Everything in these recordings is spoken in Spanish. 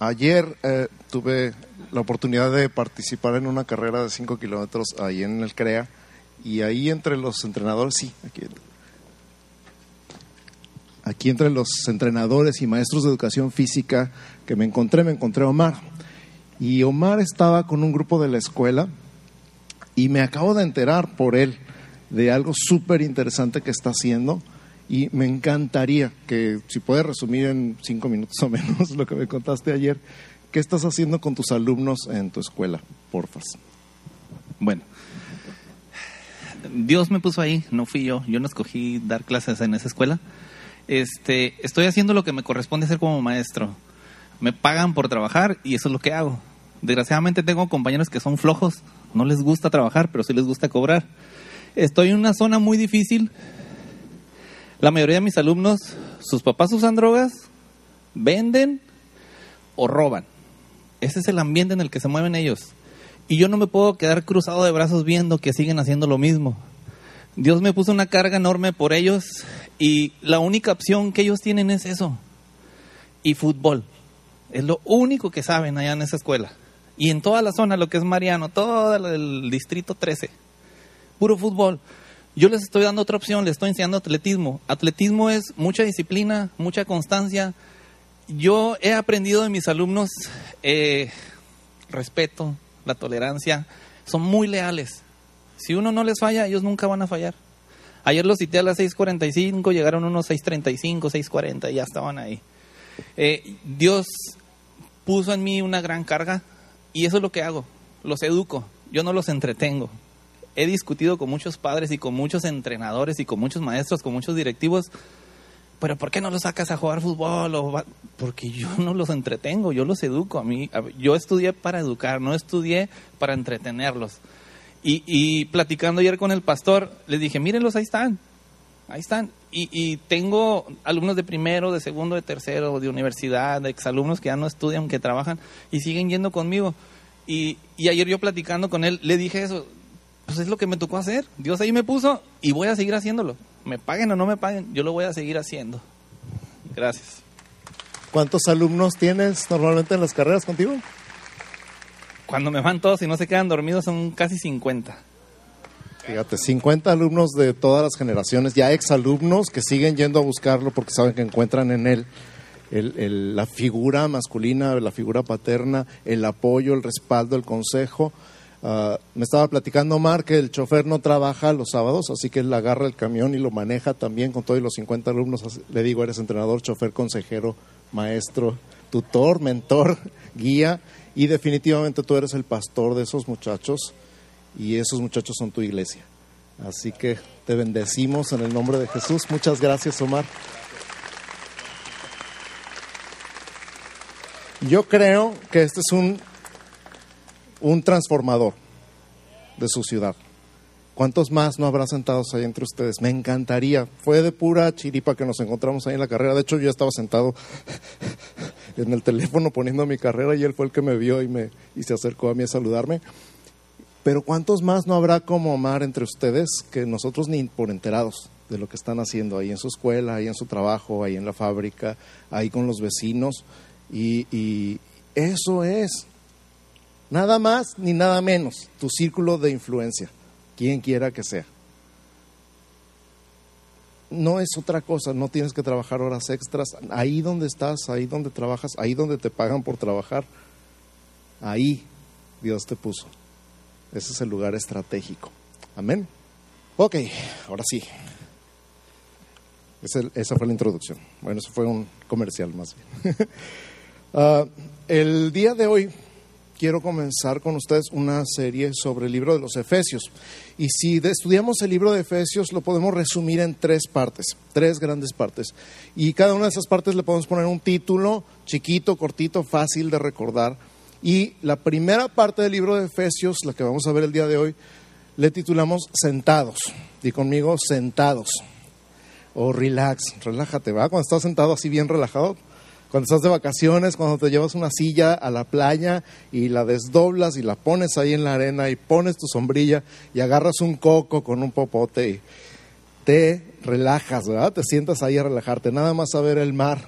ayer eh, tuve la oportunidad de participar en una carrera de 5 kilómetros ahí en el CREA y ahí entre los entrenadores, sí, aquí, entre los entrenadores y maestros de educación física que me encontré, me encontré a Omar. Y Omar estaba con un grupo de la escuela y me acabo de enterar por él de algo súper interesante que está haciendo y me encantaría que, si puedes resumir en cinco minutos o menos lo que me contaste ayer, ¿qué estás haciendo con tus alumnos en tu escuela, porfas? Bueno, Dios me puso ahí, no fui yo, yo no escogí dar clases en esa escuela. Este, estoy haciendo lo que me corresponde hacer como maestro. Me pagan por trabajar y eso es lo que hago. Desgraciadamente tengo compañeros que son flojos, no les gusta trabajar, pero sí les gusta cobrar. Estoy en una zona muy difícil la mayoría de mis alumnos, sus papás usan drogas, venden o roban. Ese es el ambiente en el que se mueven ellos. Y yo no me puedo quedar cruzado de brazos viendo que siguen haciendo lo mismo. Dios me puso una carga enorme por ellos y la única opción que ellos tienen es eso. Y fútbol. Es lo único que saben allá en esa escuela. Y en toda la zona, lo que es Mariano, todo el distrito 13. Puro fútbol. Yo les estoy dando otra opción, les estoy enseñando atletismo. Atletismo es mucha disciplina, mucha constancia. Yo he aprendido de mis alumnos eh, respeto, la tolerancia. Son muy leales. Si uno no les falla, ellos nunca van a fallar. Ayer los cité a las 6.45, llegaron unos 6.35, 6.40 y ya estaban ahí. Eh, Dios puso en mí una gran carga y eso es lo que hago. Los educo, yo no los entretengo he discutido con muchos padres y con muchos entrenadores y con muchos maestros, con muchos directivos, pero ¿por qué no los sacas a jugar fútbol? Porque yo no los entretengo, yo los educo. A mí, yo estudié para educar, no estudié para entretenerlos. Y, platicando ayer con el pastor, les dije, mírenlos, ahí están, ahí están. Y, tengo alumnos de primero, de segundo, de tercero, de universidad, de exalumnos que ya no estudian, que trabajan y siguen yendo conmigo. Y, y ayer yo platicando con él, le dije eso, pues es lo que me tocó hacer. Dios ahí me puso y voy a seguir haciéndolo. Me paguen o no me paguen, yo lo voy a seguir haciendo. Gracias. ¿Cuántos alumnos tienes normalmente en las carreras contigo? Cuando me van todos y no se quedan dormidos son casi 50. Fíjate, 50 alumnos de todas las generaciones, ya exalumnos que siguen yendo a buscarlo porque saben que encuentran en él la figura masculina, la figura paterna, el apoyo, el respaldo, el consejo Ah, me estaba platicando Omar que el chofer no trabaja los sábados, así que él agarra el camión y lo maneja también con todos los 50 alumnos. Le digo, eres entrenador, chofer, consejero, maestro, tutor, mentor, guía y definitivamente tú eres el pastor de esos muchachos y esos muchachos son tu iglesia. Así que te bendecimos en el nombre de Jesús. Muchas gracias, Omar. Yo creo que este es un un transformador de su ciudad. ¿Cuántos más no habrá sentados ahí entre ustedes? Me encantaría. Fue de pura chiripa que nos encontramos ahí en la carrera. De hecho, yo estaba sentado en el teléfono poniendo mi carrera y él fue el que me vio y, me, y se acercó a mí a saludarme. Pero ¿cuántos más no habrá como Omar entre ustedes que nosotros ni por enterados de lo que están haciendo ahí en su escuela, ahí en su trabajo, ahí en la fábrica, ahí con los vecinos? Y eso es Nada más ni nada menos, tu círculo de influencia, quien quiera que sea. No es otra cosa, no tienes que trabajar horas extras. Ahí donde estás, ahí donde trabajas, ahí donde te pagan por trabajar, ahí Dios te puso. Ese es el lugar estratégico. Amén. Ok, ahora sí. esa fue la introducción. Bueno, eso fue un comercial más bien. Ah, el día de hoy quiero comenzar con ustedes una serie sobre el libro de los Efesios. Y si estudiamos el libro de Efesios, lo podemos resumir en tres partes, tres grandes partes. Y cada una de esas partes le podemos poner un título chiquito, cortito, fácil de recordar. Y la primera parte del libro de Efesios, la que vamos a ver el día de hoy, le titulamos Sentados. Y conmigo, Sentados. O relax, relájate, ¿va? Cuando estás sentado así bien relajado, cuando estás de vacaciones, cuando te llevas una silla a la playa y la desdoblas y la pones ahí en la arena y pones tu sombrilla y agarras un coco con un popote y te relajas, ¿verdad? Te sientas ahí a relajarte, nada más a ver el mar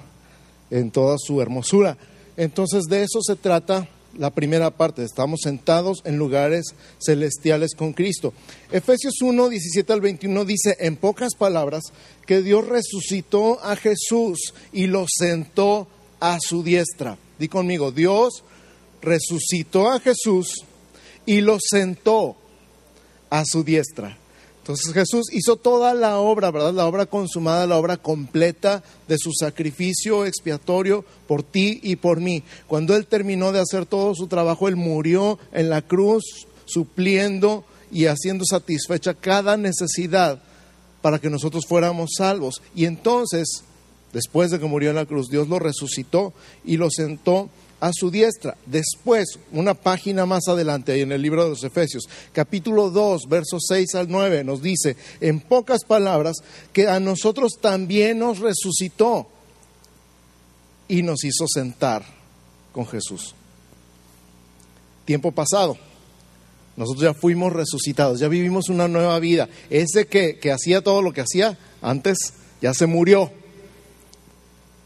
en toda su hermosura. Entonces de eso se trata la primera parte. Estamos sentados en lugares celestiales con Cristo. Efesios 1, 17 al 21 dice en pocas palabras que Dios resucitó a Jesús y lo sentó a su diestra. Di conmigo, Dios resucitó a Jesús y lo sentó a su diestra. Entonces Jesús hizo toda la obra, ¿verdad? La obra consumada, la obra completa de su sacrificio expiatorio por ti y por mí. Cuando Él terminó de hacer todo su trabajo, Él murió en la cruz supliendo y haciendo satisfecha cada necesidad para que nosotros fuéramos salvos. Y entonces, después de que murió en la cruz, Dios lo resucitó y lo sentó a su diestra. Después, una página más adelante, ahí en el libro de los Efesios, capítulo 2, versos 6 al 9, nos dice, en pocas palabras, que a nosotros también nos resucitó y nos hizo sentar con Jesús. Tiempo pasado. Nosotros ya fuimos resucitados, ya vivimos una nueva vida. Ese que, que hacía todo lo que hacía antes ya se murió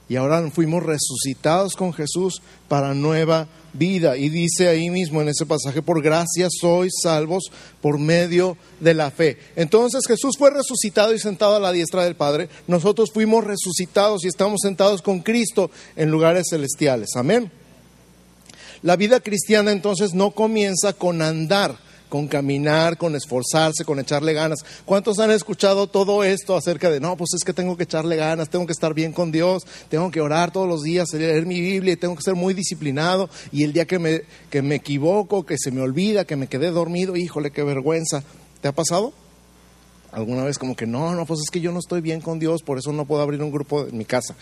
y ahora fuimos resucitados con Jesús para nueva vida. Y dice ahí mismo en ese pasaje, por gracia sois salvos por medio de la fe. Entonces Jesús fue resucitado y sentado a la diestra del Padre. Nosotros fuimos resucitados y estamos sentados con Cristo en lugares celestiales. Amén. La vida cristiana entonces no comienza con andar con caminar, con esforzarse, con echarle ganas. ¿Cuántos han escuchado todo esto acerca de, no, pues es que tengo que echarle ganas, tengo que estar bien con Dios, tengo que orar todos los días, leer mi Biblia y tengo que ser muy disciplinado y el día que me, que me equivoco, que se me olvida, que me quedé dormido, híjole, qué vergüenza. ¿Te ha pasado? ¿Alguna vez como que no, no, pues es que yo no estoy bien con Dios, por eso no puedo abrir un grupo en mi casa?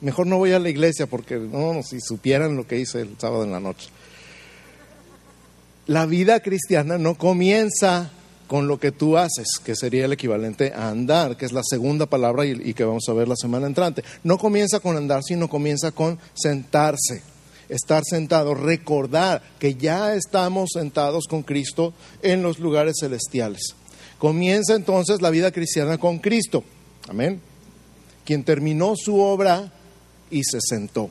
Mejor no voy a la iglesia porque no, si supieran lo que hice el sábado en la noche la vida cristiana no comienza con lo que tú haces, que sería el equivalente a andar, que es la segunda palabra y, que vamos a ver la semana entrante. No comienza con andar, sino comienza con sentarse, estar sentado, recordar que ya estamos sentados con Cristo en los lugares celestiales. Comienza entonces la vida cristiana con Cristo, amén, quien terminó su obra y se sentó.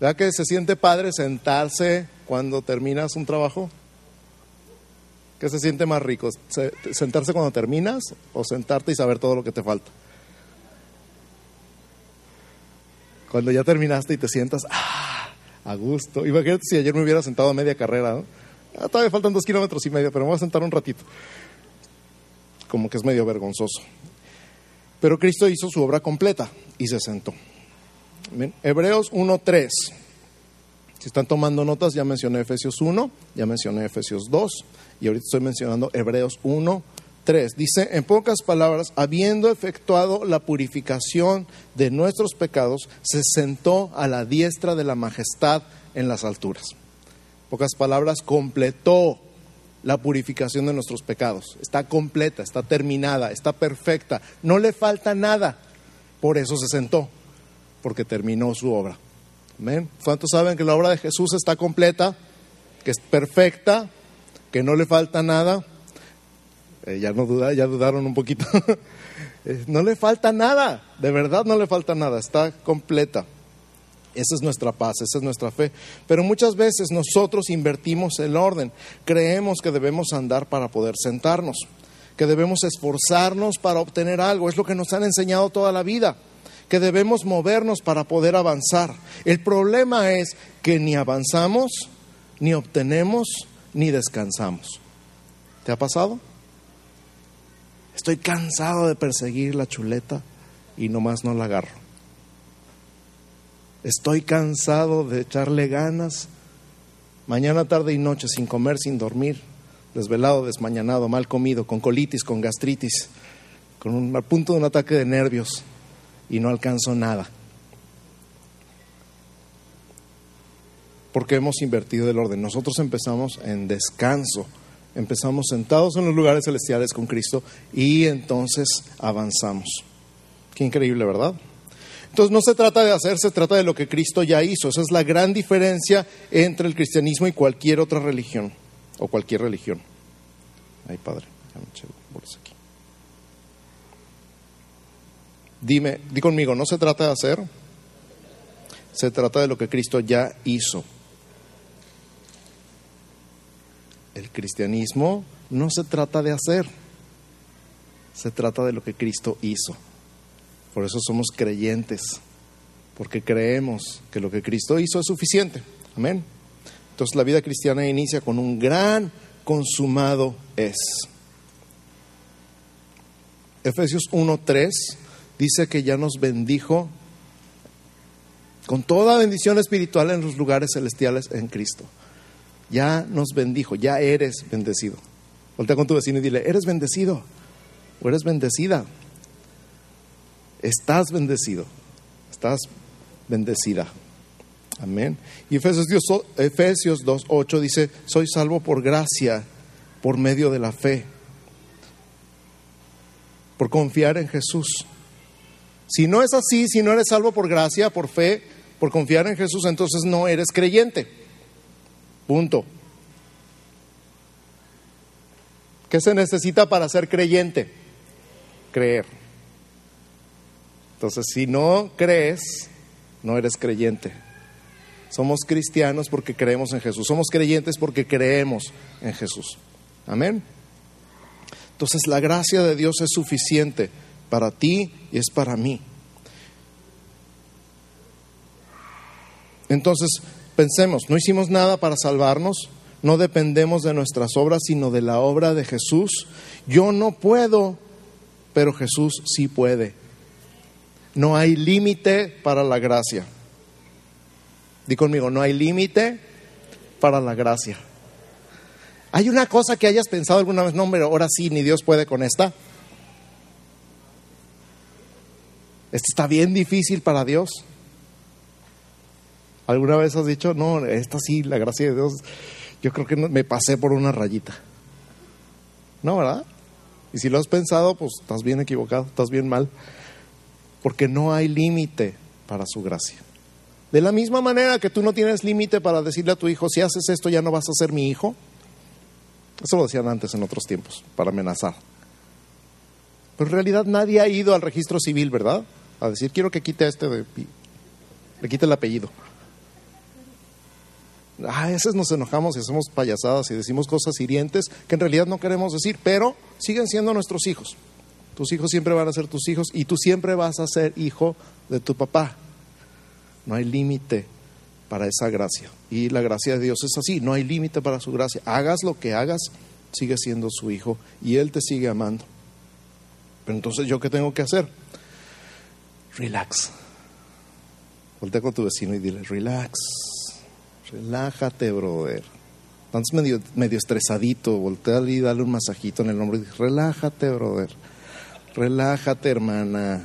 ¿Verdad que se siente padre sentarse cuando terminas un trabajo? ¿Qué se siente más rico? ¿Sentarse cuando terminas o sentarte y saber todo lo que te falta? Cuando ya terminaste y te sientas, ¡ah! A gusto. Imagínate si ayer me hubiera sentado a media carrera, ¿no? Ah, todavía faltan dos kilómetros y medio, pero me voy a sentar un ratito. Como que es medio vergonzoso. Pero Cristo hizo su obra completa y se sentó. Hebreos 1.3. Si están tomando notas, ya mencioné Efesios 1, ya mencioné Efesios 2 y ahorita estoy mencionando Hebreos 1, 3. Dice, en pocas palabras, habiendo efectuado la purificación de nuestros pecados, se sentó a la diestra de la majestad en las alturas. En pocas palabras, completó la purificación de nuestros pecados. Está completa, está terminada, está perfecta, no le falta nada. Por eso se sentó, porque terminó su obra. ¿Cuántos saben que la obra de Jesús está completa, que es perfecta, que no le falta nada? Eh, ya no duda, ya dudaron un poquito. Eh, no le falta nada, de verdad no le falta nada, está completa. Esa es nuestra paz, esa es nuestra fe. Pero muchas veces nosotros invertimos el orden. Creemos que debemos andar para poder sentarnos, que debemos esforzarnos para obtener algo. Es lo que nos han enseñado toda la vida que debemos movernos para poder avanzar. El problema es que ni avanzamos, ni obtenemos, ni descansamos. ¿Te ha pasado? Estoy cansado de perseguir la chuleta y nomás no la agarro. Estoy cansado de echarle ganas mañana, tarde y noche sin comer, sin dormir, desvelado, desmañanado, mal comido, con colitis, con gastritis, con un, al punto de un ataque de nervios y no alcanzo nada. Porque hemos invertido el orden. Nosotros empezamos en descanso, empezamos sentados en los lugares celestiales con Cristo y entonces avanzamos. Qué increíble, ¿verdad? Entonces no se trata de hacer, se trata de lo que Cristo ya hizo. Esa es la gran diferencia entre el cristianismo y cualquier otra religión o cualquier religión. Ay, Padre, ya me eché aquí. Dime, di conmigo, no se trata de hacer, se trata de lo que Cristo ya hizo. El cristianismo no se trata de hacer, se trata de lo que Cristo hizo. Por eso somos creyentes, porque creemos que lo que Cristo hizo es suficiente. Amén. Entonces la vida cristiana inicia con un gran consumado es. Efesios 1.3 dice que ya nos bendijo con toda bendición espiritual en los lugares celestiales en Cristo. Ya nos bendijo, ya eres bendecido. Voltea con tu vecino y dile, eres bendecido o eres bendecida. Estás bendecido, estás bendecida. Amén. Y Efesios, Efesios 2.8 dice, soy salvo por gracia, por medio de la fe, por confiar en Jesús. Si no es así, si no eres salvo por gracia, por fe, por confiar en Jesús, entonces no eres creyente. Punto. ¿Qué se necesita para ser creyente? Creer. Entonces, si no crees, no eres creyente. Somos cristianos porque creemos en Jesús. Somos creyentes porque creemos en Jesús. Amén. Entonces, la gracia de Dios es suficiente para ti y es para mí. Entonces, pensemos, no hicimos nada para salvarnos, no dependemos de nuestras obras, sino de la obra de Jesús. Yo no puedo, pero Jesús sí puede. No hay límite para la gracia. Di conmigo, no hay límite para la gracia. ¿Hay una cosa que hayas pensado alguna vez? No, pero ahora sí, ni Dios puede con esta. Esto está bien difícil para Dios. ¿Alguna vez has dicho, no, esta sí, la gracia de Dios, yo creo que me pasé por una rayita? No, ¿verdad? Y si lo has pensado, pues estás bien equivocado, estás bien mal, porque no hay límite para su gracia. De la misma manera que tú no tienes límite para decirle a tu hijo, si haces esto ya no vas a ser mi hijo. Eso lo decían antes en otros tiempos, para amenazar. Pero en realidad nadie ha ido al registro civil, ¿verdad? A decir, quiero que quite este de... Le quite el apellido. A veces nos enojamos y hacemos payasadas y decimos cosas hirientes que en realidad no queremos decir, pero siguen siendo nuestros hijos. Tus hijos siempre van a ser tus hijos y tú siempre vas a ser hijo de tu papá. No hay límite para esa gracia. Y la gracia de Dios es así, no hay límite para su gracia. Hagas lo que hagas, sigue siendo su hijo y Él te sigue amando. Pero entonces, ¿yo qué tengo que hacer? Relax. Voltea con tu vecino y dile, relax Relájate, brother. Estás medio, medio estresadito, voltea y dale un masajito en el hombro y dice, relájate, brother. Relájate, hermana.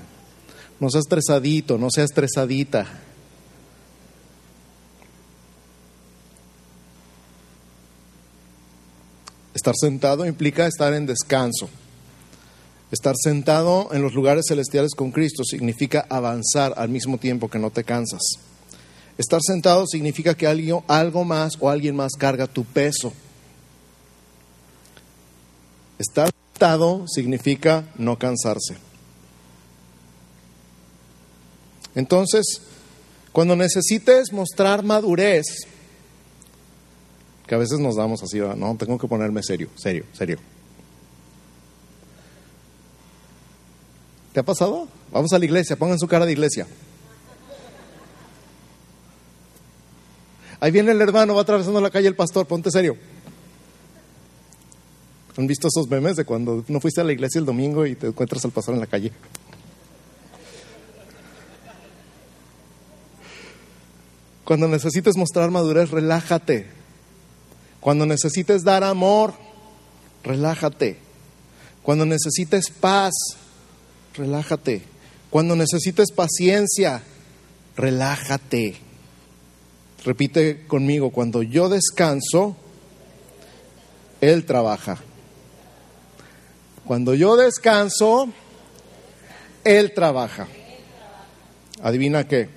No seas estresadito, no seas estresadita. Estar sentado implica estar en descanso. Estar sentado en los lugares celestiales con Cristo significa avanzar al mismo tiempo que no te cansas. Estar sentado significa que alguien, algo más o alguien más carga tu peso. Estar sentado significa no cansarse. Entonces, cuando necesites mostrar madurez, que a veces nos damos así, no, tengo que ponerme serio, serio, serio. ¿Te ha pasado? Vamos a la iglesia, pongan su cara de iglesia. Ahí viene el hermano, va atravesando la calle el pastor, ponte serio. ¿Han visto esos memes de cuando no fuiste a la iglesia el domingo y te encuentras al pastor en la calle? Cuando necesites mostrar madurez, relájate. Cuando necesites dar amor, relájate. Cuando necesites paz, relájate. Cuando necesites paciencia, relájate. Repite conmigo, cuando yo descanso, Él trabaja. Cuando yo descanso, Él trabaja. Adivina qué,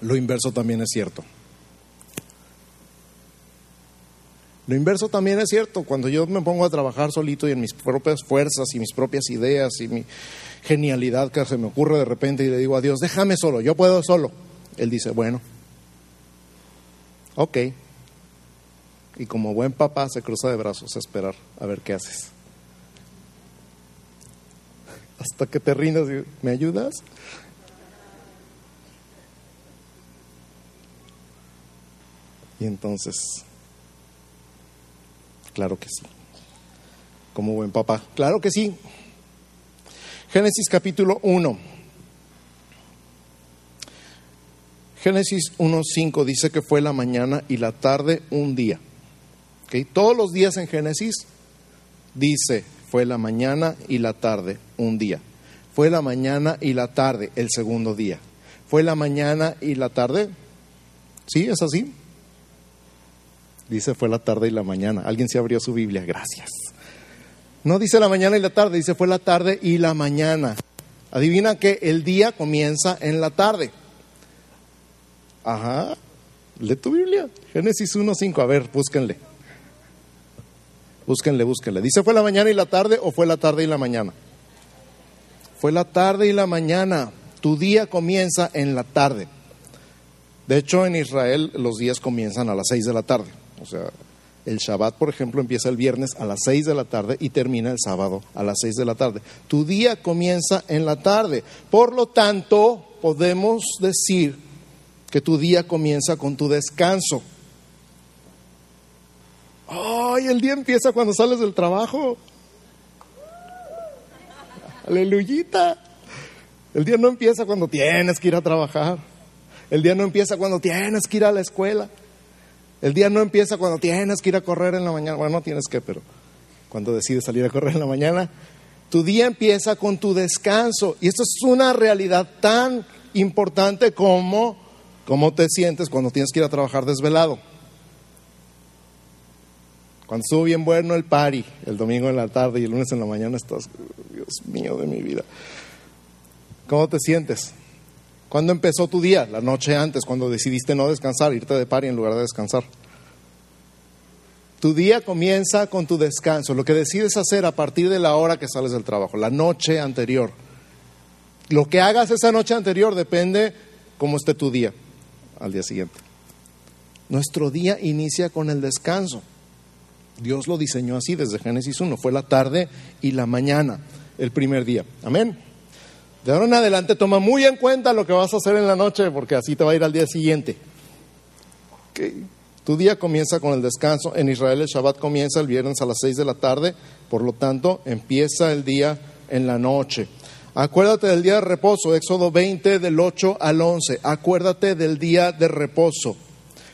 lo inverso también es cierto. Lo inverso también es cierto. Cuando yo me pongo a trabajar solito y en mis propias fuerzas y mis propias ideas y mi genialidad que se me ocurre de repente y le digo a Dios, déjame solo, yo puedo solo. Él dice, bueno, ok. Y como buen papá se cruza de brazos a esperar a ver qué haces. Hasta que te rindas y ¿me ayudas? Y entonces, claro que sí. Como buen papá, claro que sí. Génesis capítulo 1. Génesis 1.5 dice que fue la mañana y la tarde un día. ¿Okay? Todos los días en Génesis dice fue la mañana y la tarde un día. Fue la mañana y la tarde el segundo día. Fue la mañana y la tarde. ¿Sí? ¿Es así? Dice fue la tarde y la mañana. Alguien se abrió su Biblia. Gracias. No dice la mañana y la tarde, dice fue la tarde y la mañana. Adivina que el día comienza en la tarde. Ajá. Lee tu Biblia. Génesis 1.5. A ver, búsquenle. Búsquenle, búsquenle. ¿Dice fue la mañana y la tarde o fue la tarde y la mañana? Fue la tarde y la mañana. Tu día comienza en la tarde. De hecho, en Israel los días comienzan a las seis de la tarde. O sea, el Shabbat, por ejemplo, empieza el viernes a las seis de la tarde y termina el sábado a las seis de la tarde. Tu día comienza en la tarde. Por lo tanto, podemos decir que tu día comienza con tu descanso. ¡Ay, el día empieza cuando sales del trabajo! Aleluyita. El día no empieza cuando tienes que ir a trabajar. El día no empieza cuando tienes que ir a la escuela. El día no empieza cuando tienes que ir a correr en la mañana. Bueno, no tienes que, pero cuando decides salir a correr en la mañana. Tu día empieza con tu descanso. Y esto es una realidad tan importante como cómo te sientes cuando tienes que ir a trabajar desvelado. Cuando estuvo bien bueno el party, el domingo en la tarde y el lunes en la mañana estás, Dios mío de mi vida. ¿Cómo te sientes? ¿Cuándo empezó tu día? La noche antes, cuando decidiste no descansar, irte de party en lugar de descansar. Tu día comienza con tu descanso, lo que decides hacer a partir de la hora que sales del trabajo, la noche anterior. Lo que hagas esa noche anterior depende cómo esté tu día al día siguiente. Nuestro día inicia con el descanso. Dios lo diseñó así desde Génesis 1. Fue la tarde y la mañana, el primer día. Amén. De ahora en adelante toma muy en cuenta lo que vas a hacer en la noche, porque así te va a ir al día siguiente. Tu día comienza con el descanso. En Israel el Shabbat comienza el viernes a las 6 de la tarde, por lo tanto empieza el día en la noche. Acuérdate del día de reposo, Éxodo 20 del 8 al 11. Acuérdate del día de reposo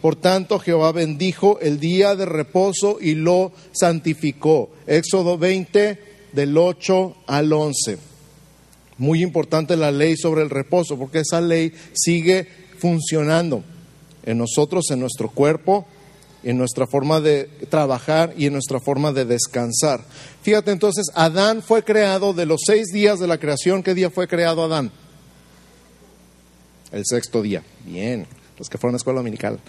Por tanto, Jehová bendijo el día de reposo y lo santificó. Éxodo 20, del 8 al 11. Muy importante la ley sobre el reposo, porque esa ley sigue funcionando en nosotros, en nuestro cuerpo, en nuestra forma de trabajar y en nuestra forma de descansar. Fíjate entonces, Adán fue creado de los seis días de la creación. ¿Qué día fue creado Adán? El sexto día. Bien, los que fueron a la escuela dominical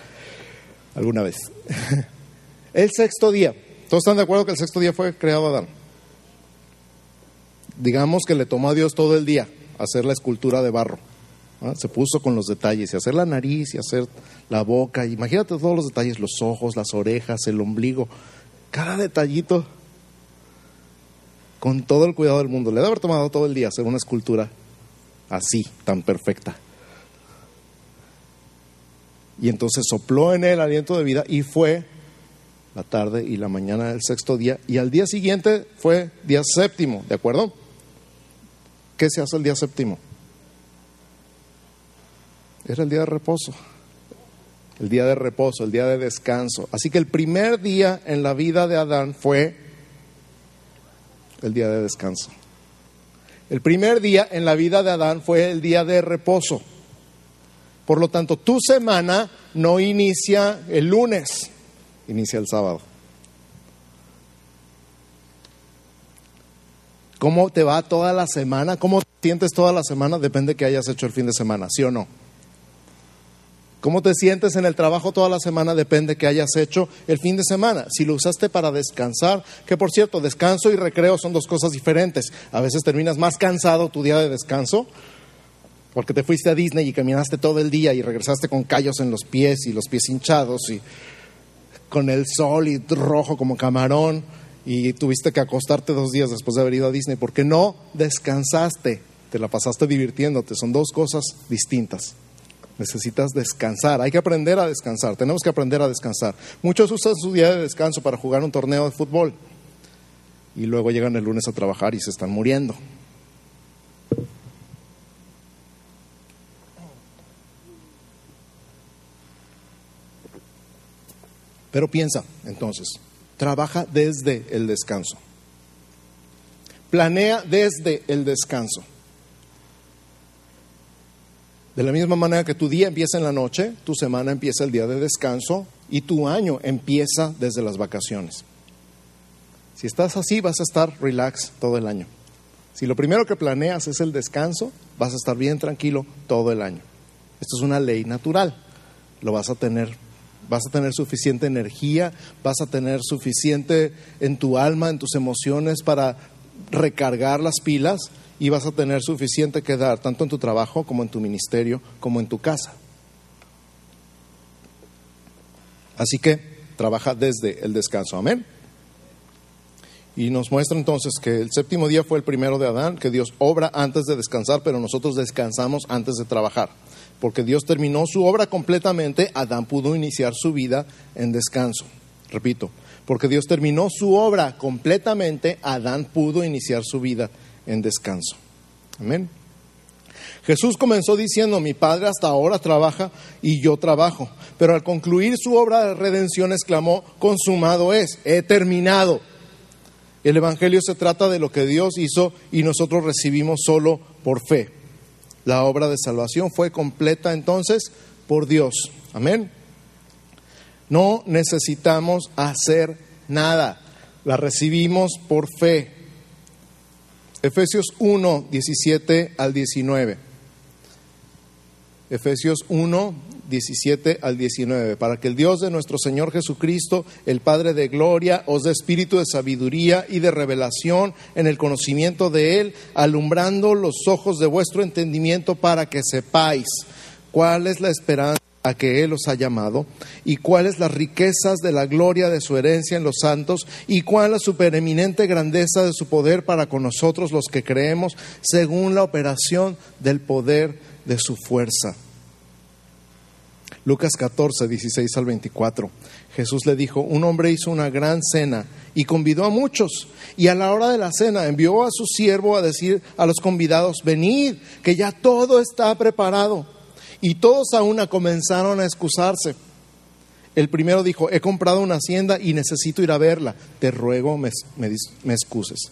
alguna vez. El sexto día. ¿Todos están de acuerdo que el sexto día fue creado Adán? Digamos que le tomó a Dios todo el día hacer la escultura de barro. Se puso con los detalles y hacer la nariz y hacer la boca. Imagínate todos los detalles, los ojos, las orejas, el ombligo, cada detallito con todo el cuidado del mundo. Le debe haber tomado todo el día hacer una escultura así, tan perfecta. Y entonces sopló en él aliento de vida y fue la tarde y la mañana del sexto día. Y al día siguiente fue día séptimo, ¿de acuerdo? ¿Qué se hace el día séptimo? Era el día de reposo. El día de reposo, el día de descanso. Así que el primer día en la vida de Adán fue el día de descanso. El primer día en la vida de Adán fue el día de reposo. Por lo tanto, tu semana no inicia el lunes, inicia el sábado. ¿Cómo te va toda la semana? ¿Cómo te sientes toda la semana? Depende de que hayas hecho el fin de semana, ¿sí o no? ¿Cómo te sientes en el trabajo toda la semana? Depende de que hayas hecho el fin de semana. Si lo usaste para descansar, que por cierto, descanso y recreo son dos cosas diferentes. A veces terminas más cansado tu día de descanso porque te fuiste a Disney y caminaste todo el día y regresaste con callos en los pies y los pies hinchados y con el sol y rojo como camarón y tuviste que acostarte dos días después de haber ido a Disney porque no descansaste, te la pasaste divirtiéndote, son dos cosas distintas. Necesitas descansar, hay que aprender a descansar, tenemos que aprender a descansar. Muchos usan su día de descanso para jugar un torneo de fútbol y luego llegan el lunes a trabajar y se están muriendo. Pero piensa, entonces, trabaja desde el descanso. Planea desde el descanso. De la misma manera que tu día empieza en la noche, tu semana empieza el día de descanso y tu año empieza desde las vacaciones. Si estás así, vas a estar relax todo el año. Si lo primero que planeas es el descanso, vas a estar bien tranquilo todo el año. Esto es una ley natural. Lo vas a tener vas a tener suficiente energía, vas a tener suficiente en tu alma, en tus emociones para recargar las pilas y vas a tener suficiente que dar, tanto en tu trabajo como en tu ministerio, como en tu casa. Así que trabaja desde el descanso. Amén. Y nos muestra entonces que el séptimo día fue el primero de Adán, que Dios obra antes de descansar, pero nosotros descansamos antes de trabajar porque Dios terminó su obra completamente, Adán pudo iniciar su vida en descanso. Repito, porque Dios terminó su obra completamente, Adán pudo iniciar su vida en descanso. Amén. Jesús comenzó diciendo, mi Padre hasta ahora trabaja y yo trabajo, pero al concluir su obra de redención exclamó, consumado es, he terminado. El Evangelio se trata de lo que Dios hizo y nosotros recibimos solo por fe. La obra de salvación fue completa entonces por Dios. Amén. No necesitamos hacer nada. La recibimos por fe. Efesios 1, 17 al 19. Efesios 1, 17 al 19, para que el Dios de nuestro Señor Jesucristo, el Padre de Gloria, os dé espíritu de sabiduría y de revelación en el conocimiento de Él, alumbrando los ojos de vuestro entendimiento para que sepáis cuál es la esperanza a que Él os ha llamado, y cuáles las riquezas de la gloria de su herencia en los santos, y cuál la supereminente grandeza de su poder para con nosotros los que creemos, según la operación del poder de su fuerza Lucas 14, 16 al 24. Jesús le dijo, un hombre hizo una gran cena y convidó a muchos. Y a la hora de la cena envió a su siervo a decir a los convidados, venid, que ya todo está preparado. Y todos a una comenzaron a excusarse. El primero dijo, he comprado una hacienda y necesito ir a verla. Te ruego me, me excuses.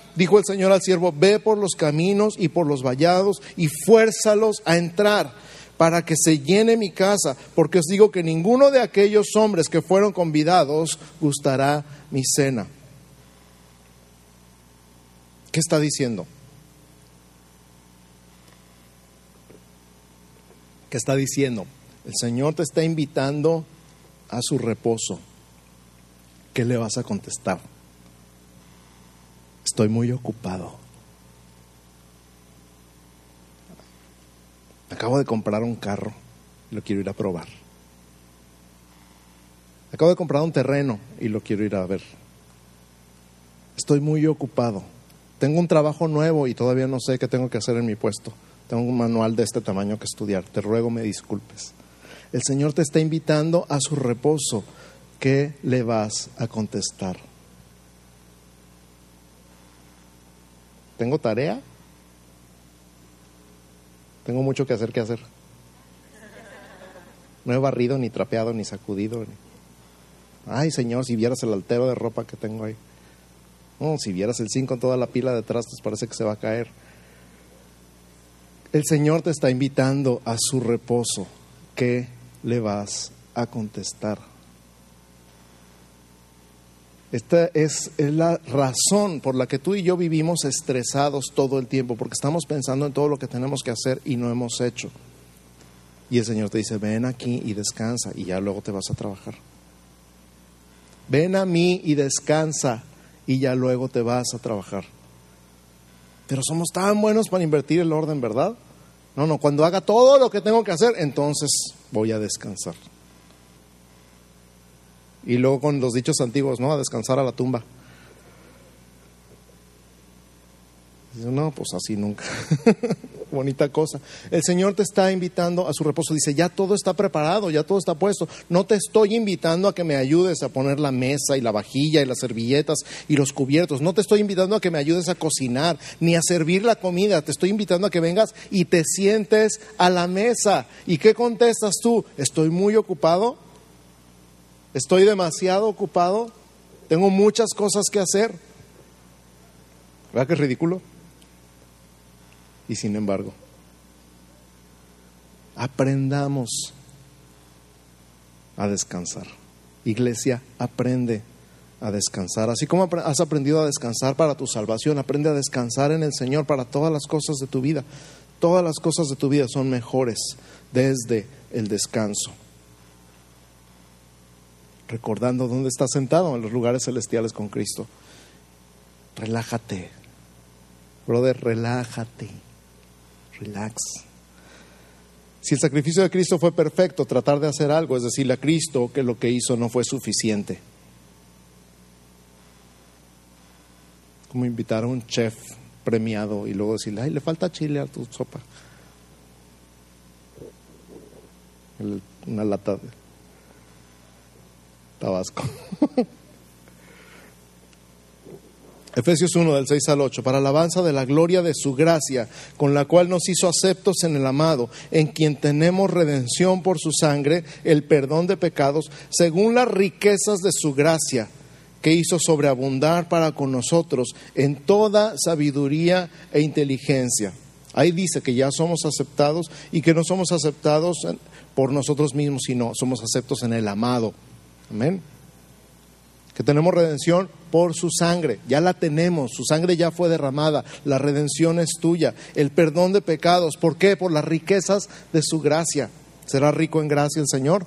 Dijo el Señor al siervo, ve por los caminos y por los vallados y fuérzalos a entrar para que se llene mi casa, porque os digo que ninguno de aquellos hombres que fueron convidados gustará mi cena. ¿Qué está diciendo? ¿Qué está diciendo? El Señor te está invitando a su reposo. ¿Qué le vas a contestar? Estoy muy ocupado. Acabo de comprar un carro lo quiero ir a probar. Acabo de comprar un terreno y lo quiero ir a ver. Estoy muy ocupado. Tengo un trabajo nuevo y todavía no sé qué tengo que hacer en mi puesto. Tengo un manual de este tamaño que estudiar. Te ruego me disculpes. El Señor te está invitando a su reposo. ¿Qué le vas a contestar? ¿Tengo tarea? Tengo mucho que hacer, que hacer. No he barrido, ni trapeado, ni sacudido. Ay, Señor, si vieras el altero de ropa que tengo ahí. No, si vieras el zinc con toda la pila de trastos, parece que se va a caer. El Señor te está invitando a su reposo. ¿Qué le vas a contestar? Esta es, es, la razón por la que tú y yo vivimos estresados todo el tiempo, porque estamos pensando en todo lo que tenemos que hacer y no hemos hecho. Y el Señor te dice, ven aquí y descansa y ya luego te vas a trabajar. Ven a mí y descansa y ya luego te vas a trabajar. Pero somos tan buenos para invertir el orden, ¿verdad? No, no, cuando haga todo lo que tengo que hacer, entonces voy a descansar. Y luego con los dichos antiguos, ¿no? A descansar a la tumba. Dice, no, pues así nunca. Bonita cosa. El Señor te está invitando a su reposo. Dice, ya todo está preparado, ya todo está puesto. No te estoy invitando a que me ayudes a poner la mesa y la vajilla y las servilletas y los cubiertos. No te estoy invitando a que me ayudes a cocinar ni a servir la comida. Te estoy invitando a que vengas y te sientes a la mesa. ¿Y qué contestas tú? Estoy muy ocupado. Estoy demasiado ocupado. Tengo muchas cosas que hacer. ¿Verdad que es ridículo? Y sin embargo, aprendamos a descansar. Iglesia, aprende a descansar. Así como has aprendido a descansar para tu salvación, aprende a descansar en el Señor para todas las cosas de tu vida. Todas las cosas de tu vida son mejores desde el descanso. Recordando dónde estás sentado en los lugares celestiales con Cristo. Relájate. Brother, relájate relax. Si el sacrificio de Cristo fue perfecto, tratar de hacer algo es decirle a Cristo que lo que hizo no fue suficiente. Como invitar a un chef premiado y luego decirle, ay, le falta chile a tu sopa. una lata de tabasco. Efesios 1 del 6 al 8, para alabanza de la gloria de su gracia, con la cual nos hizo aceptos en el amado, en quien tenemos redención por su sangre, el perdón de pecados, según las riquezas de su gracia, que hizo sobreabundar para con nosotros en toda sabiduría e inteligencia. Ahí dice que ya somos aceptados y que no somos aceptados por nosotros mismos, sino somos aceptos en el amado. Amén que tenemos redención por su sangre, ya la tenemos, su sangre ya fue derramada, la redención es tuya, el perdón de pecados, ¿por qué? Por las riquezas de su gracia. ¿Será rico en gracia el Señor?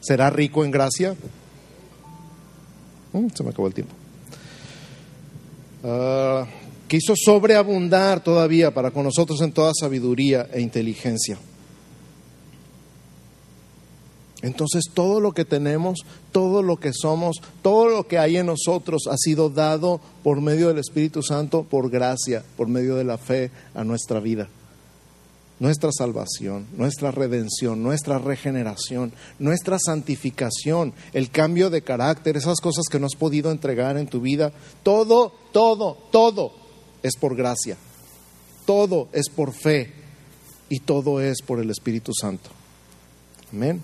¿Será rico en gracia? Mm, se me acabó el tiempo. Uh, quiso sobreabundar todavía para con nosotros en toda sabiduría e inteligencia. Entonces todo lo que tenemos, todo lo que somos, todo lo que hay en nosotros ha sido dado por medio del Espíritu Santo, por gracia, por medio de la fe a nuestra vida. Nuestra salvación, nuestra redención, nuestra regeneración, nuestra santificación, el cambio de carácter, esas cosas que no has podido entregar en tu vida, todo, todo, todo es por gracia. Todo es por fe y todo es por el Espíritu Santo. Amén.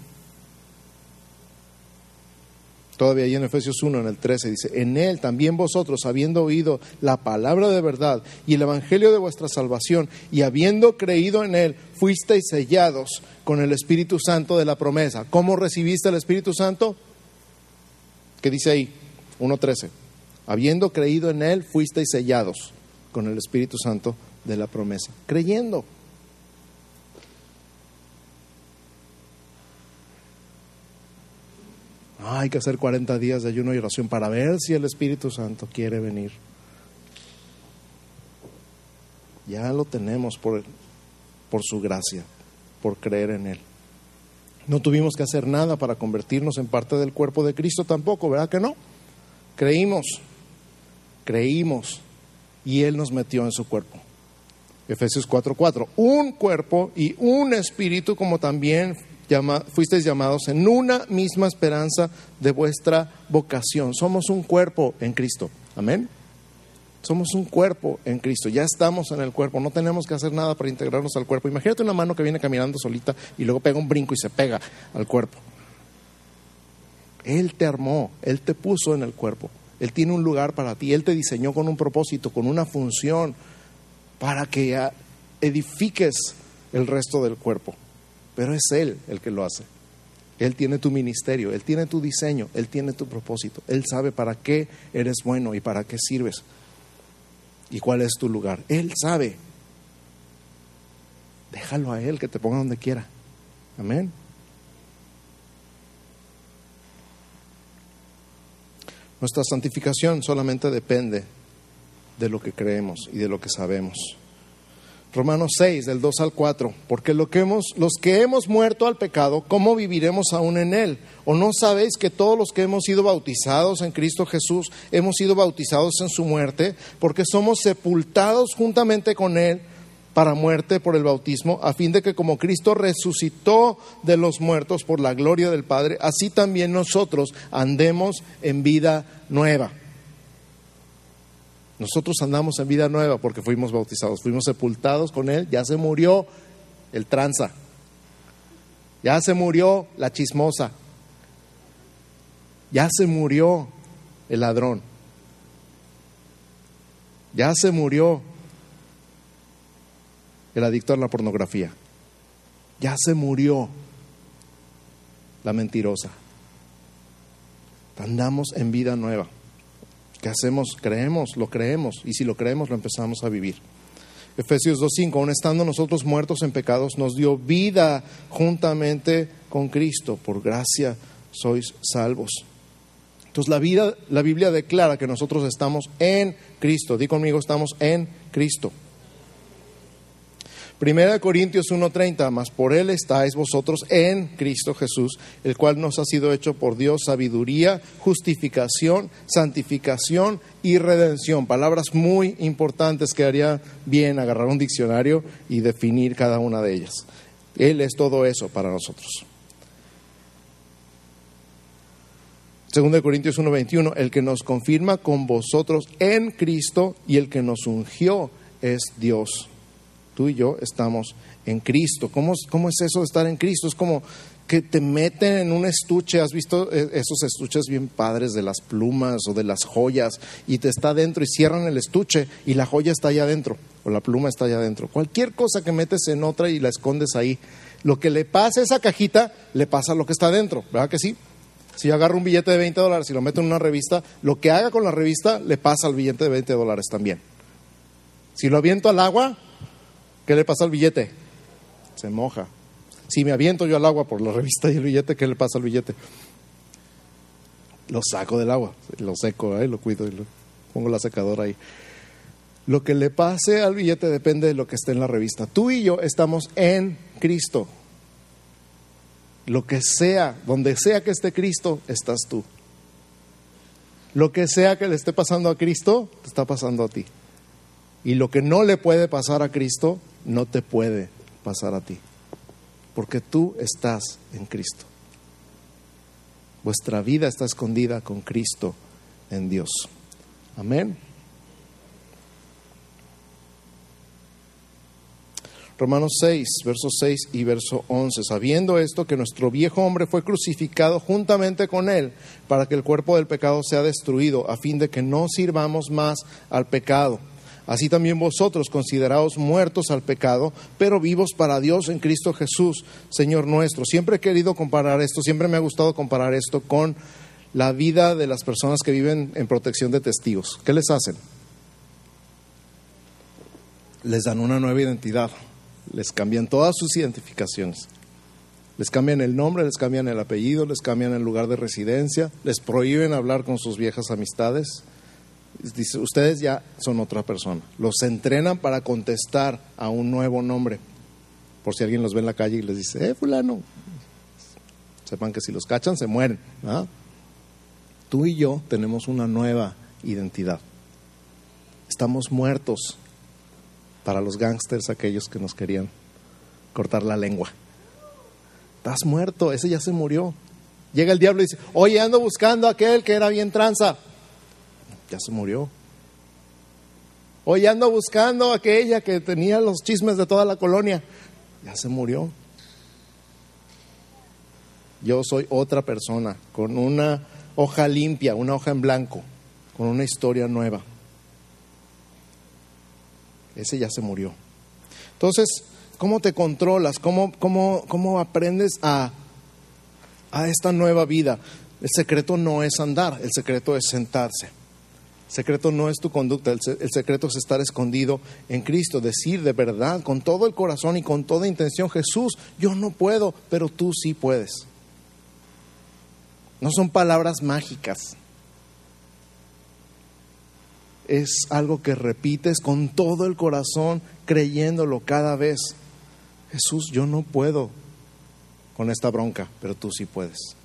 Todavía ahí en Efesios 1, en el 13, dice, en Él también vosotros, habiendo oído la palabra de verdad y el Evangelio de vuestra salvación, y habiendo creído en Él, fuisteis sellados con el Espíritu Santo de la promesa. ¿Cómo recibiste el Espíritu Santo? ¿Qué dice ahí? 1.13. Habiendo creído en Él, fuisteis sellados con el Espíritu Santo de la promesa. Creyendo. Hay que hacer 40 días de ayuno y oración para ver si el Espíritu Santo quiere venir. Ya lo tenemos por, por su gracia, por creer en Él. No tuvimos que hacer nada para convertirnos en parte del cuerpo de Cristo tampoco, ¿verdad que no? Creímos, creímos y Él nos metió en su cuerpo. Efesios 4:4, un cuerpo y un espíritu como también fuisteis llamados en una misma esperanza de vuestra vocación. Somos un cuerpo en Cristo. Amén. Somos un cuerpo en Cristo, ya estamos en el cuerpo, no tenemos que hacer nada para integrarnos al cuerpo. Imagínate una mano que viene caminando solita y luego pega un brinco y se pega al cuerpo. Él te armó, Él te puso en el cuerpo, Él tiene un lugar para ti, Él te diseñó con un propósito, con una función, para que edifiques el resto del cuerpo. Pero es Él el que lo hace. Él tiene tu ministerio, Él tiene tu diseño, Él tiene tu propósito, Él sabe para qué eres bueno y para qué sirves y cuál es tu lugar. Él sabe. Déjalo a Él que te ponga donde quiera. Amén. Nuestra santificación solamente depende de lo que creemos y de lo que sabemos. Romanos 6, del 2 al 4, porque lo que hemos, los que hemos muerto al pecado, ¿cómo viviremos aún en él? ¿O no sabéis que todos los que hemos sido bautizados en Cristo Jesús hemos sido bautizados en su muerte? Porque somos sepultados juntamente con él para muerte por el bautismo, a fin de que como Cristo resucitó de los muertos por la gloria del Padre, así también nosotros andemos en vida nueva. Nosotros andamos en vida nueva porque fuimos bautizados, fuimos sepultados con Él, ya se murió el tranza, ya se murió la chismosa, ya se murió el ladrón, ya se murió el adicto a la pornografía, ya se murió la mentirosa. Andamos en vida nueva. ¿Qué hacemos? Creemos, lo creemos, y si lo creemos, lo empezamos a vivir. Efesios 2.5, aun estando nosotros muertos en pecados, nos dio vida juntamente con Cristo. Por gracia sois salvos. Entonces la vida, la Biblia declara que nosotros estamos en Cristo. Di conmigo, estamos en Cristo. Primera Corintios 1:30, más por Él estáis vosotros en Cristo Jesús, el cual nos ha sido hecho por Dios sabiduría, justificación, santificación y redención. Palabras muy importantes que haría bien agarrar un diccionario y definir cada una de ellas. Él es todo eso para nosotros. Segunda de Corintios 1:21, el que nos confirma con vosotros en Cristo y el que nos ungió es Dios tú y yo estamos en Cristo. ¿Cómo, ¿Cómo, es eso de estar en Cristo? Es como que te meten en un estuche, has visto eh, esos estuches bien padres de las plumas o de las joyas, y te está dentro y cierran el estuche y la joya está allá adentro, o la pluma está allá adentro. Cualquier cosa que metes en otra y la escondes ahí, lo que le pasa a esa cajita, le pasa lo que está adentro, ¿verdad que sí? Si yo agarro un billete de 20 dólares y lo meto en una revista, lo que haga con la revista le pasa al billete de 20 dólares también. Si lo aviento al agua, ¿Qué le pasa al billete? Se moja. Si me aviento yo al agua por la revista y el billete, ¿qué le pasa al billete? Lo saco del agua, lo seco, ¿eh? lo cuido y lo pongo la secadora ahí. Lo que le pase al billete depende de lo que esté en la revista. Tú y yo estamos en Cristo. Lo que sea, donde sea que esté Cristo, estás tú. Lo que sea que le esté pasando a Cristo, te está pasando a ti. Y lo que no le puede pasar a Cristo, no te puede pasar a ti, porque tú estás en Cristo. Vuestra vida está escondida con Cristo en Dios. Amén. Romanos 6, verso 6 y verso 11. Sabiendo esto, que nuestro viejo hombre fue crucificado juntamente con él, para que el cuerpo del pecado sea destruido, a fin de que no sirvamos más al pecado Así también vosotros consideraos muertos al pecado, pero vivos para Dios en Cristo Jesús, Señor nuestro. Siempre he querido comparar esto, siempre me ha gustado comparar esto con la vida de las personas que viven en protección de testigos. ¿Qué les hacen? Les dan una nueva identidad, les cambian todas sus identificaciones. Les cambian el nombre, les cambian el apellido, les cambian el lugar de residencia, les prohíben hablar con sus viejas amistades, dice, ustedes ya son otra persona. Los entrenan para contestar a un nuevo nombre. Por si alguien los ve en la calle y les dice, eh, fulano. Sepan que si los cachan, se mueren. Tú y yo tenemos una nueva identidad. Estamos muertos para los gángsters, aquellos que nos querían cortar la lengua. Estás muerto, ese ya se murió. Llega el diablo y dice, oye, ando buscando a aquel que era bien tranza ya se murió. Hoy ando buscando aquella que tenía los chismes de toda la colonia. Ya se murió. Yo soy otra persona, con una hoja limpia, una hoja en blanco, con una historia nueva. Ese ya se murió. Entonces, ¿cómo te controlas? ¿Cómo, cómo, cómo aprendes a, a esta nueva vida? El secreto no es andar, el secreto es sentarse. Secreto no es tu conducta, el, el, secreto es estar escondido en Cristo, decir de verdad, con todo el corazón y con toda intención, Jesús, yo no puedo, pero tú sí puedes. No son palabras mágicas. Es algo que repites con todo el corazón, creyéndolo cada vez. Jesús, yo no puedo con esta bronca, pero tú sí puedes.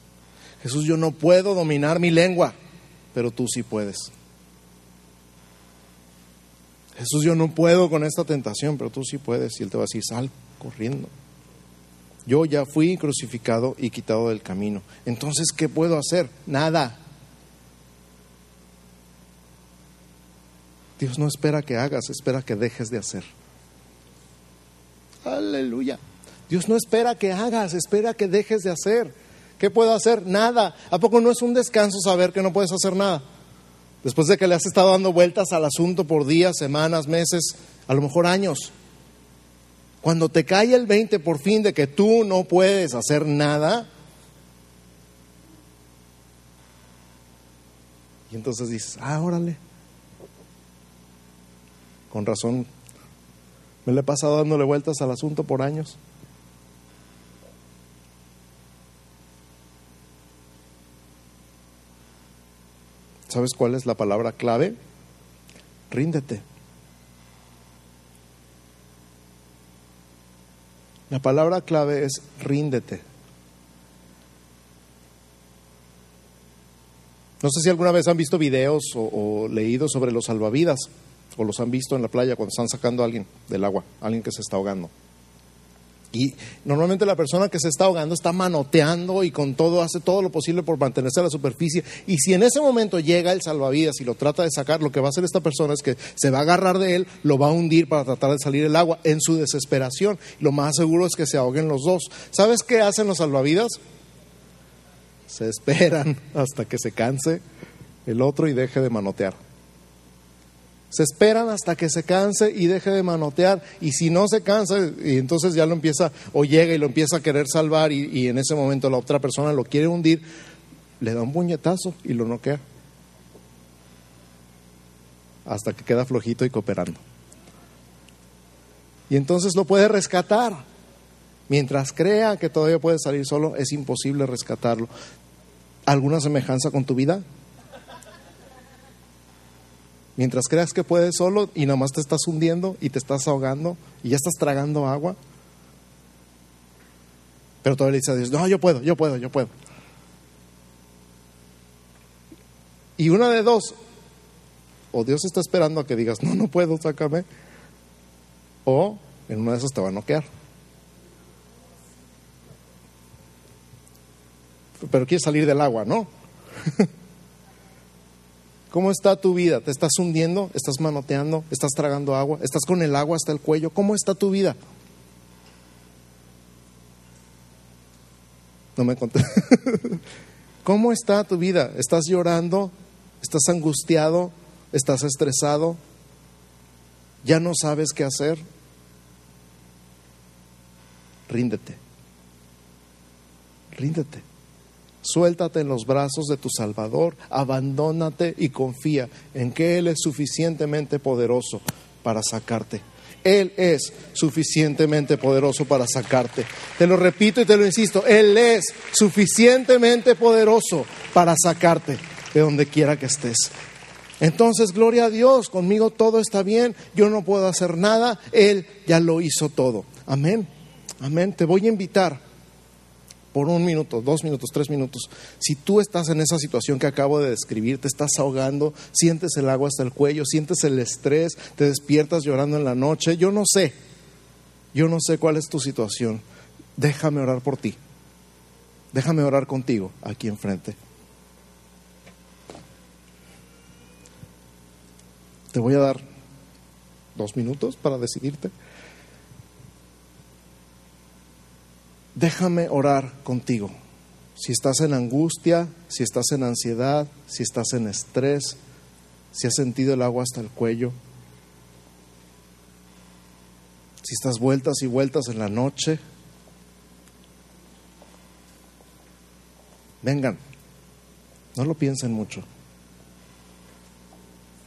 Jesús, yo no puedo dominar mi lengua, pero tú sí puedes. Jesús, yo no puedo con esta tentación, pero tú sí puedes. Y Él te va a decir, sal corriendo. Yo ya fui crucificado y quitado del camino. Entonces, ¿qué puedo hacer? Nada. Dios no espera que hagas, espera que dejes de hacer. Aleluya. Dios no espera que hagas, espera que dejes de hacer. ¿Qué puedo hacer? Nada. ¿A poco no es un descanso saber que no puedes hacer nada? Después de que le has estado dando vueltas al asunto por días, semanas, meses, a lo mejor años. Cuando te cae el 20 por fin de que tú no puedes hacer nada, y entonces dices, ah, órale. Con razón, me le he pasado dándole vueltas al asunto por años. ¿Sabes cuál es la palabra clave? Ríndete. La palabra clave es ríndete. No sé si alguna vez han visto videos o, leído sobre los salvavidas o los han visto en la playa cuando están sacando a alguien del agua, alguien que se está ahogando. Y normalmente la persona que se está ahogando está manoteando y con todo hace todo lo posible por mantenerse a la superficie. Y si en ese momento llega el salvavidas y lo trata de sacar, lo que va a hacer esta persona es que se va a agarrar de él, lo va a hundir para tratar de salir el agua en su desesperación. Lo más seguro es que se ahoguen los dos. ¿Sabes qué hacen los salvavidas? Se esperan hasta que se canse el otro y deje de manotear. Se esperan hasta que se canse y deje de manotear. Y si no se cansa, y entonces ya lo empieza, o llega y lo empieza a querer salvar, y, en ese momento la otra persona lo quiere hundir, le da un puñetazo y lo noquea. Hasta que queda flojito y cooperando. Y entonces lo puede rescatar. Mientras crea que todavía puede salir solo, es imposible rescatarlo. ¿Alguna semejanza con tu vida? Mientras creas que puedes solo y nomás te estás hundiendo y te estás ahogando y ya estás tragando agua. Pero todavía le dices a Dios, no, yo puedo, yo puedo, yo puedo. Y una de dos, o Dios está esperando a que digas, no, no puedo, sácame. O en una de esas te va a noquear. Pero quieres salir del agua, ¿no? ¿Cómo está tu vida? ¿Te estás hundiendo? ¿Estás manoteando? ¿Estás tragando agua? ¿Estás con el agua hasta el cuello? ¿Cómo está tu vida? No me conté. ¿Cómo está tu vida? ¿Estás llorando? ¿Estás angustiado? ¿Estás estresado? ¿Ya no sabes qué hacer? Ríndete. Ríndete. Suéltate en los brazos de tu Salvador, abandónate y confía en que Él es suficientemente poderoso para sacarte. Él es suficientemente poderoso para sacarte. Te lo repito y te lo insisto, Él es suficientemente poderoso para sacarte de donde quiera que estés. Entonces, gloria a Dios, conmigo todo está bien, yo no puedo hacer nada, Él ya lo hizo todo. Amén, amén. Te voy a invitar por un minuto, dos minutos, tres minutos. Si tú estás en esa situación que acabo de describir, te estás ahogando, sientes el agua hasta el cuello, sientes el estrés, te despiertas llorando en la noche, yo no sé, yo no sé cuál es tu situación. Déjame orar por ti. Déjame orar contigo aquí enfrente. Te voy a dar dos minutos para decidirte. Déjame orar contigo. Si estás en angustia, si estás en ansiedad, si estás en estrés, si has sentido el agua hasta el cuello, si estás vueltas y vueltas en la noche, vengan, no lo piensen mucho.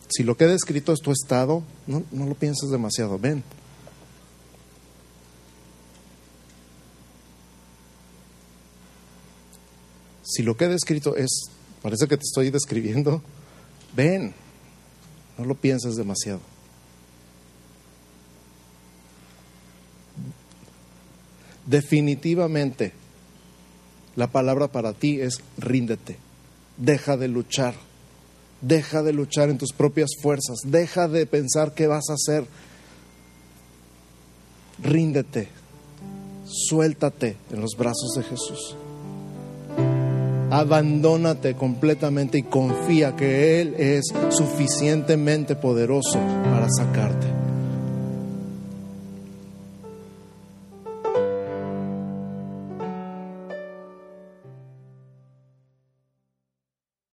Si lo que he descrito es tu estado, no, no lo pienses demasiado, ven. Si lo que he descrito es, parece que te estoy describiendo, ven, no lo pienses demasiado. Definitivamente, la palabra para ti es ríndete, deja de luchar, deja de luchar en tus propias fuerzas, deja de pensar qué vas a hacer, ríndete, suéltate en los brazos de Jesús. Abandónate completamente y confía que Él es suficientemente poderoso para sacarte.